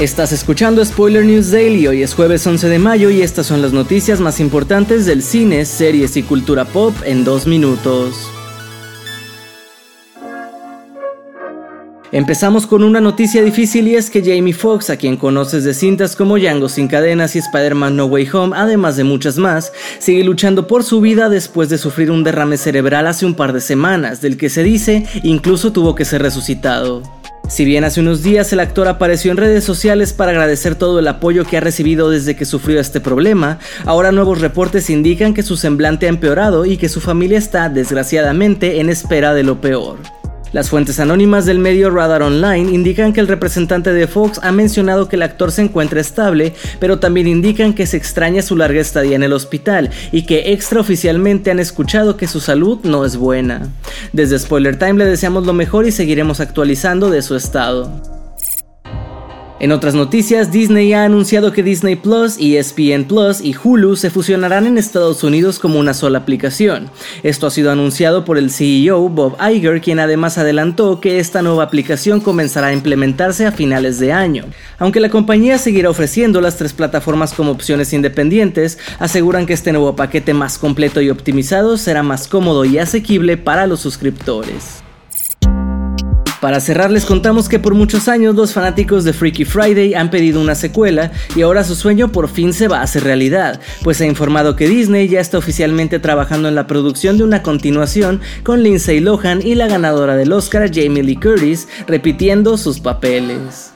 Estás escuchando Spoiler News Daily, hoy es jueves 11 de mayo y estas son las noticias más importantes del cine, series y cultura pop en dos minutos. Empezamos con una noticia difícil y es que Jamie Foxx, a quien conoces de cintas como Django sin cadenas y Spider-Man No Way Home, además de muchas más, sigue luchando por su vida después de sufrir un derrame cerebral hace un par de semanas, del que se dice incluso tuvo que ser resucitado. Si bien hace unos días el actor apareció en redes sociales para agradecer todo el apoyo que ha recibido desde que sufrió este problema, ahora nuevos reportes indican que su semblante ha empeorado y que su familia está, desgraciadamente, en espera de lo peor. Las fuentes anónimas del medio Radar Online indican que el representante de Fox ha mencionado que el actor se encuentra estable, pero también indican que se extraña su larga estadía en el hospital y que extraoficialmente han escuchado que su salud no es buena. Desde Spoiler Time le deseamos lo mejor y seguiremos actualizando de su estado. En otras noticias, Disney ha anunciado que Disney Plus, ESPN Plus y Hulu se fusionarán en Estados Unidos como una sola aplicación. Esto ha sido anunciado por el CEO Bob Iger, quien además adelantó que esta nueva aplicación comenzará a implementarse a finales de año. Aunque la compañía seguirá ofreciendo las tres plataformas como opciones independientes, aseguran que este nuevo paquete más completo y optimizado será más cómodo y asequible para los suscriptores. Para cerrar les contamos que por muchos años los fanáticos de Freaky Friday han pedido una secuela y ahora su sueño por fin se va a hacer realidad, pues ha informado que Disney ya está oficialmente trabajando en la producción de una continuación con Lindsay Lohan y la ganadora del Oscar Jamie Lee Curtis repitiendo sus papeles.